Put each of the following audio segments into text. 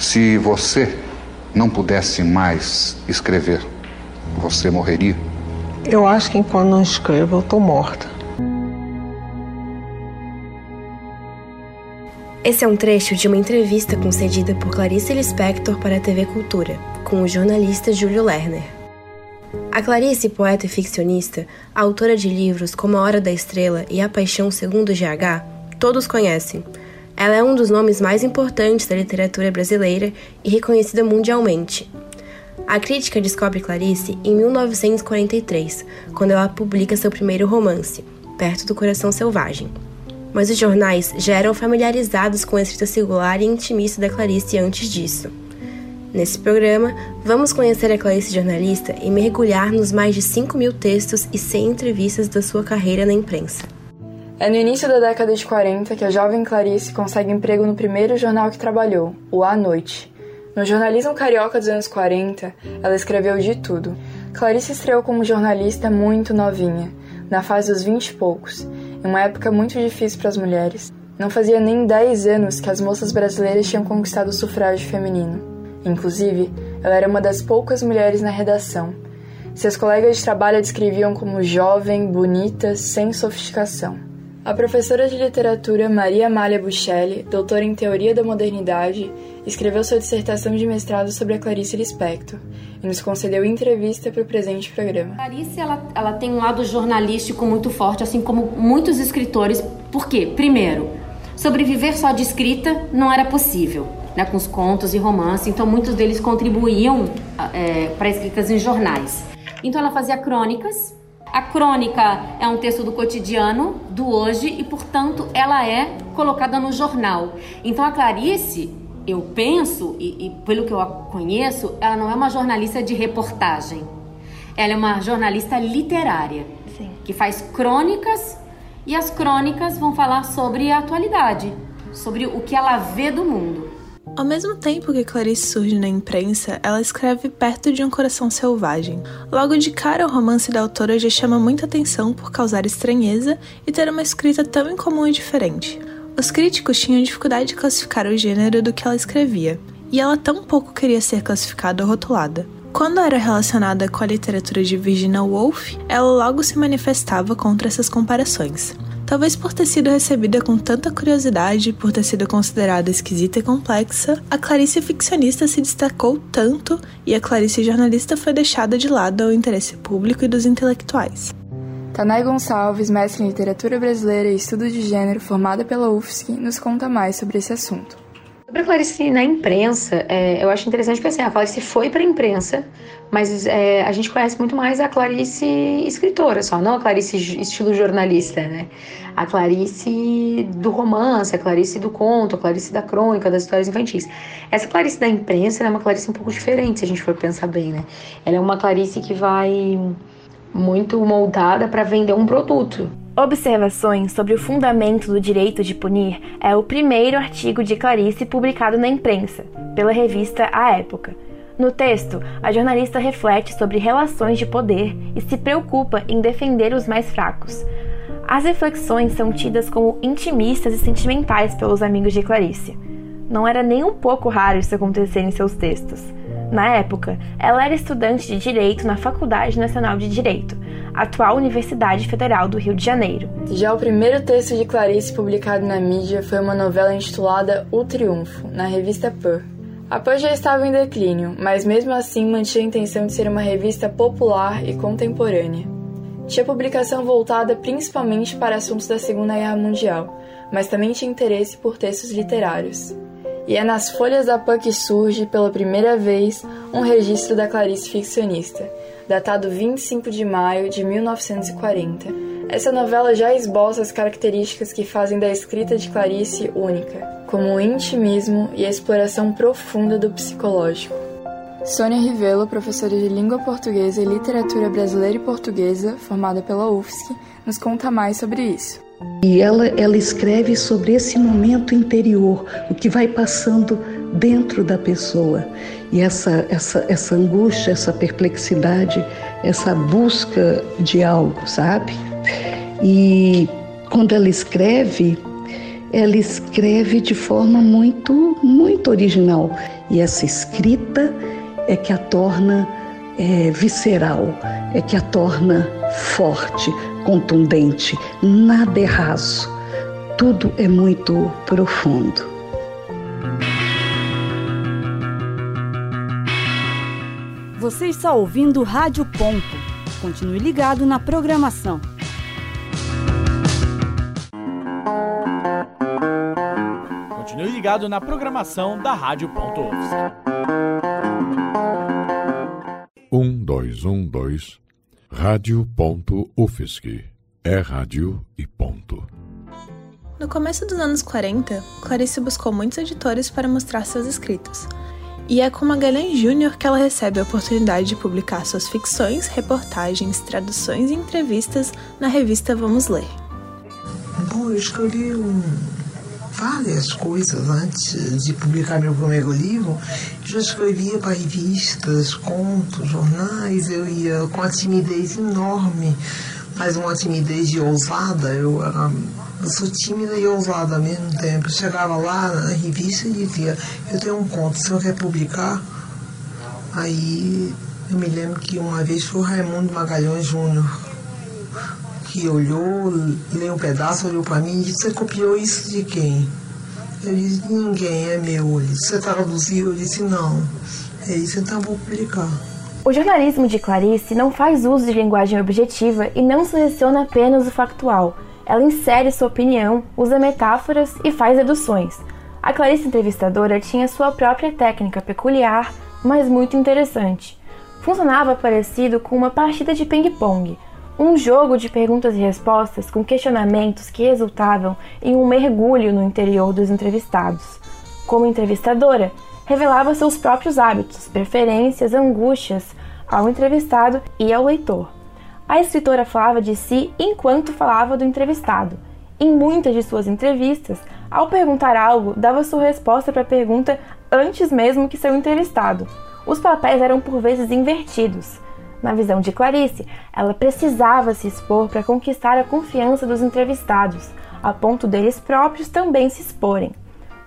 Se você não pudesse mais escrever, você morreria? Eu acho que enquanto não escrevo, eu tô morta. Esse é um trecho de uma entrevista concedida por Clarice Lispector para a TV Cultura, com o jornalista Júlio Lerner. A Clarice, poeta e ficcionista, autora de livros como A Hora da Estrela e A Paixão Segundo GH, todos conhecem. Ela é um dos nomes mais importantes da literatura brasileira e reconhecida mundialmente. A crítica descobre Clarice em 1943, quando ela publica seu primeiro romance, Perto do Coração Selvagem mas os jornais já eram familiarizados com a escrita singular e intimista da Clarice antes disso. Nesse programa, vamos conhecer a Clarice jornalista e mergulhar nos mais de 5 mil textos e 100 entrevistas da sua carreira na imprensa. É no início da década de 40 que a jovem Clarice consegue emprego no primeiro jornal que trabalhou, o A Noite. No jornalismo carioca dos anos 40, ela escreveu de tudo. Clarice estreou como jornalista muito novinha, na fase dos vinte e poucos, em uma época muito difícil para as mulheres. Não fazia nem 10 anos que as moças brasileiras tinham conquistado o sufrágio feminino. Inclusive, ela era uma das poucas mulheres na redação. Seus colegas de trabalho a descreviam como jovem, bonita, sem sofisticação. A professora de literatura Maria Amália Buchelli, doutora em Teoria da Modernidade, escreveu sua dissertação de mestrado sobre a Clarice Lispector e nos concedeu entrevista para o presente programa. Clarice ela, ela tem um lado jornalístico muito forte, assim como muitos escritores. Por quê? Primeiro, sobreviver só de escrita não era possível, né, com os contos e romances, então muitos deles contribuíam é, para escritas em jornais. Então ela fazia crônicas a crônica é um texto do cotidiano, do hoje, e portanto ela é colocada no jornal. Então a Clarice, eu penso, e, e pelo que eu a conheço, ela não é uma jornalista de reportagem. Ela é uma jornalista literária, Sim. que faz crônicas e as crônicas vão falar sobre a atualidade, sobre o que ela vê do mundo. Ao mesmo tempo que Clarice surge na imprensa, ela escreve Perto de um Coração Selvagem. Logo de cara, o romance da autora já chama muita atenção por causar estranheza e ter uma escrita tão incomum e diferente. Os críticos tinham dificuldade de classificar o gênero do que ela escrevia, e ela tão pouco queria ser classificada ou rotulada. Quando era relacionada com a literatura de Virginia Woolf, ela logo se manifestava contra essas comparações. Talvez por ter sido recebida com tanta curiosidade, por ter sido considerada esquisita e complexa, a Clarice ficcionista se destacou tanto e a Clarice jornalista foi deixada de lado ao interesse público e dos intelectuais. Tanay Gonçalves, mestre em literatura brasileira e estudos de gênero, formada pela UFSC, nos conta mais sobre esse assunto. Sobre a Clarice na imprensa, é, eu acho interessante porque assim, a Clarice foi para a imprensa, mas é, a gente conhece muito mais a Clarice escritora só, não a Clarice estilo jornalista, né? A Clarice do romance, a Clarice do conto, a Clarice da crônica, das histórias infantis. Essa Clarice da imprensa é uma Clarice um pouco diferente, se a gente for pensar bem, né? Ela é uma Clarice que vai muito moldada para vender um produto. Observações sobre o fundamento do direito de punir é o primeiro artigo de Clarice publicado na imprensa, pela revista A Época. No texto, a jornalista reflete sobre relações de poder e se preocupa em defender os mais fracos. As reflexões são tidas como intimistas e sentimentais pelos amigos de Clarice. Não era nem um pouco raro isso acontecer em seus textos. Na época, ela era estudante de Direito na Faculdade Nacional de Direito, atual Universidade Federal do Rio de Janeiro. Já o primeiro texto de Clarice publicado na mídia foi uma novela intitulada O Triunfo, na revista Pur. A Pur já estava em declínio, mas mesmo assim mantinha a intenção de ser uma revista popular e contemporânea. Tinha publicação voltada principalmente para assuntos da Segunda Guerra Mundial, mas também tinha interesse por textos literários e é nas folhas da PAN que surge, pela primeira vez, um registro da Clarice ficcionista, datado 25 de maio de 1940. Essa novela já esboça as características que fazem da escrita de Clarice única, como o intimismo e a exploração profunda do psicológico. Sônia Rivelo, professora de língua portuguesa e literatura brasileira e portuguesa, formada pela UFSC, nos conta mais sobre isso. E ela, ela escreve sobre esse momento interior, o que vai passando dentro da pessoa. E essa, essa, essa angústia, essa perplexidade, essa busca de algo, sabe? E quando ela escreve, ela escreve de forma muito, muito original. E essa escrita é que a torna é, visceral, é que a torna forte, contundente. Nada é raso, tudo é muito profundo. Você está ouvindo Rádio Ponto. Continue ligado na programação. Continue ligado na programação da Rádio Ponto Um, dois, um, dois. Rádio Ponto UFSC. É rádio e ponto. No começo dos anos 40, Clarice buscou muitos editores para mostrar seus escritos – e é com Magalhães Júnior que ela recebe a oportunidade de publicar suas ficções, reportagens, traduções e entrevistas na revista Vamos Ler. Bom, eu escolhi um, várias coisas antes de publicar meu primeiro livro. Eu já escrevia para revistas, contos, jornais, eu ia com a timidez enorme, mas uma timidez de ousada. Eu era eu sou tímida e ousada ao mesmo tempo. Eu chegava lá na revista e dizia, eu tenho um conto, o senhor quer publicar? Aí eu me lembro que uma vez foi o Raimundo Magalhães Júnior, que olhou, leu um pedaço, olhou para mim e disse, você copiou isso de quem? Eu disse, ninguém, é meu. Você traduziu? Eu disse, não. É isso, então vou publicar. O jornalismo de Clarice não faz uso de linguagem objetiva e não seleciona apenas o factual ela insere sua opinião, usa metáforas e faz deduções. A Clarice entrevistadora tinha sua própria técnica peculiar, mas muito interessante. Funcionava parecido com uma partida de ping-pong, um jogo de perguntas e respostas com questionamentos que resultavam em um mergulho no interior dos entrevistados. Como entrevistadora, revelava seus próprios hábitos, preferências, angústias ao entrevistado e ao leitor. A escritora falava de si enquanto falava do entrevistado. Em muitas de suas entrevistas, ao perguntar algo, dava sua resposta para a pergunta antes mesmo que seu entrevistado. Os papéis eram por vezes invertidos. Na visão de Clarice, ela precisava se expor para conquistar a confiança dos entrevistados, a ponto deles próprios também se exporem.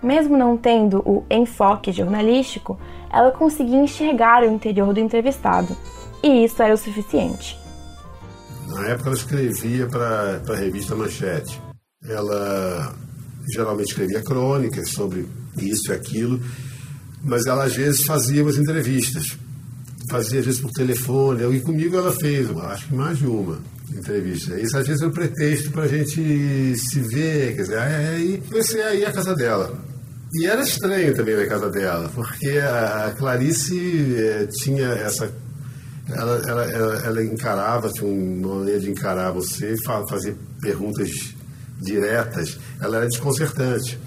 Mesmo não tendo o enfoque jornalístico, ela conseguia enxergar o interior do entrevistado, e isso era o suficiente. Na época ela escrevia para a revista Manchete. Ela geralmente escrevia crônicas sobre isso e aquilo, mas ela às vezes fazia umas entrevistas. Fazia às vezes por telefone, e comigo ela fez, acho que mais de uma entrevista. Isso às vezes é um pretexto para a gente se ver, quer dizer, aí comecei a ir à casa dela. E era estranho também na casa dela, porque a Clarice eh, tinha essa ela, ela, ela, ela encarava, tinha uma maneira de encarar você, fazer perguntas diretas, ela era desconcertante.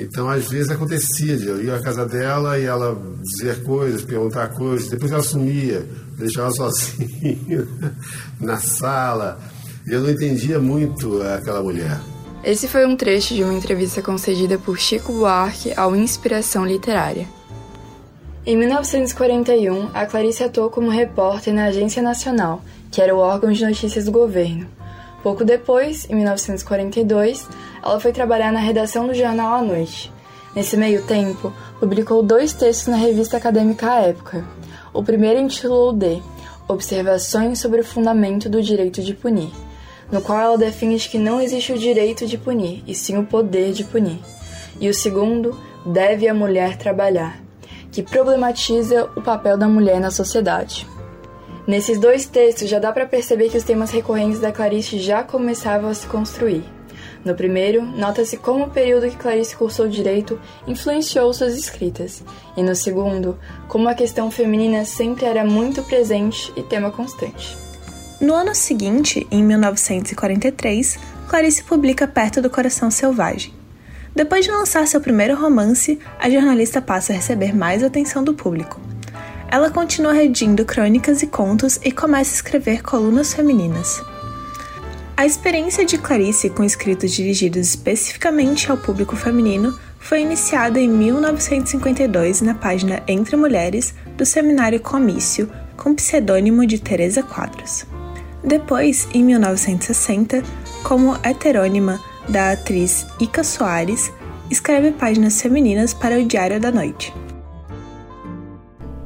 Então, às vezes acontecia de eu ir à casa dela e ela dizer coisas, perguntar coisas, depois ela sumia, deixava sozinha na sala. E eu não entendia muito aquela mulher. Esse foi um trecho de uma entrevista concedida por Chico Buarque ao Inspiração Literária. Em 1941, a Clarice atuou como repórter na Agência Nacional, que era o órgão de notícias do governo. Pouco depois, em 1942, ela foi trabalhar na redação do jornal à noite. Nesse meio tempo, publicou dois textos na revista acadêmica à época. O primeiro intitulou de Observações sobre o Fundamento do Direito de Punir, no qual ela defende que não existe o direito de punir, e sim o poder de punir. E o segundo, Deve a Mulher Trabalhar, que problematiza o papel da mulher na sociedade. Nesses dois textos já dá para perceber que os temas recorrentes da Clarice já começavam a se construir. No primeiro, nota-se como o período que Clarice cursou direito influenciou suas escritas, e no segundo, como a questão feminina sempre era muito presente e tema constante. No ano seguinte, em 1943, Clarice publica Perto do Coração Selvagem, depois de lançar seu primeiro romance, a jornalista passa a receber mais atenção do público. Ela continua redigindo crônicas e contos e começa a escrever colunas femininas. A experiência de Clarice com escritos dirigidos especificamente ao público feminino foi iniciada em 1952 na página Entre Mulheres do seminário Comício, com pseudônimo de Teresa Quadros. Depois, em 1960, como heterônima da atriz Ica Soares, escreve páginas femininas para o Diário da Noite.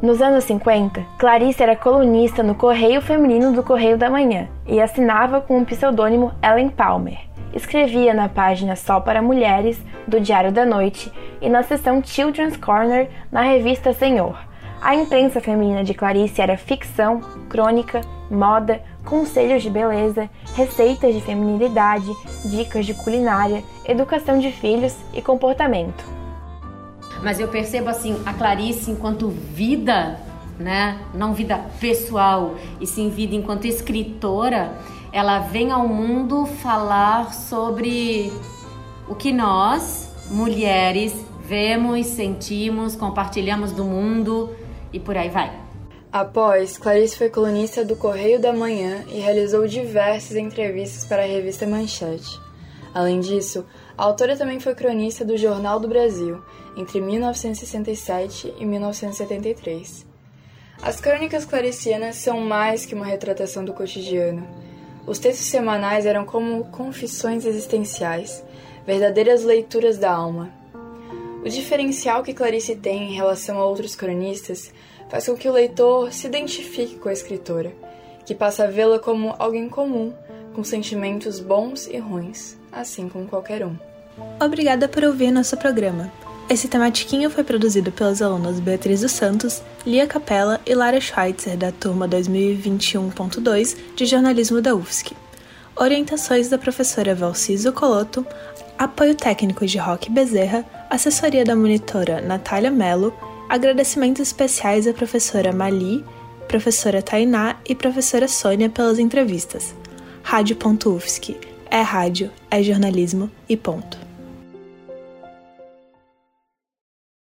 Nos anos 50, Clarice era colunista no Correio Feminino do Correio da Manhã e assinava com o pseudônimo Ellen Palmer. Escrevia na página Só para Mulheres do Diário da Noite e na seção Children's Corner na revista Senhor. A imprensa feminina de Clarice era ficção, crônica, moda, conselhos de beleza, receitas de feminilidade, dicas de culinária, educação de filhos e comportamento mas eu percebo assim a Clarice enquanto vida, né? Não vida pessoal, e sim vida enquanto escritora, ela vem ao mundo falar sobre o que nós, mulheres, vemos, sentimos, compartilhamos do mundo e por aí vai. Após, Clarice foi colunista do Correio da Manhã e realizou diversas entrevistas para a revista Manchete. Além disso, a autora também foi cronista do Jornal do Brasil entre 1967 e 1973. As crônicas claricianas são mais que uma retratação do cotidiano. Os textos semanais eram como confissões existenciais, verdadeiras leituras da alma. O diferencial que Clarice tem em relação a outros cronistas faz com que o leitor se identifique com a escritora, que passa a vê-la como alguém comum, com sentimentos bons e ruins, assim como qualquer um. Obrigada por ouvir nosso programa. Esse tematiquinho foi produzido pelas alunas Beatriz dos Santos, Lia Capella e Lara Schweitzer, da turma 2021.2 de jornalismo da UFSC. Orientações da professora Valciso Coloto, apoio técnico de Roque Bezerra, assessoria da monitora Natália Mello, agradecimentos especiais à professora Mali, professora Tainá e professora Sônia pelas entrevistas. Rádio.UFSC. É rádio, é jornalismo e ponto.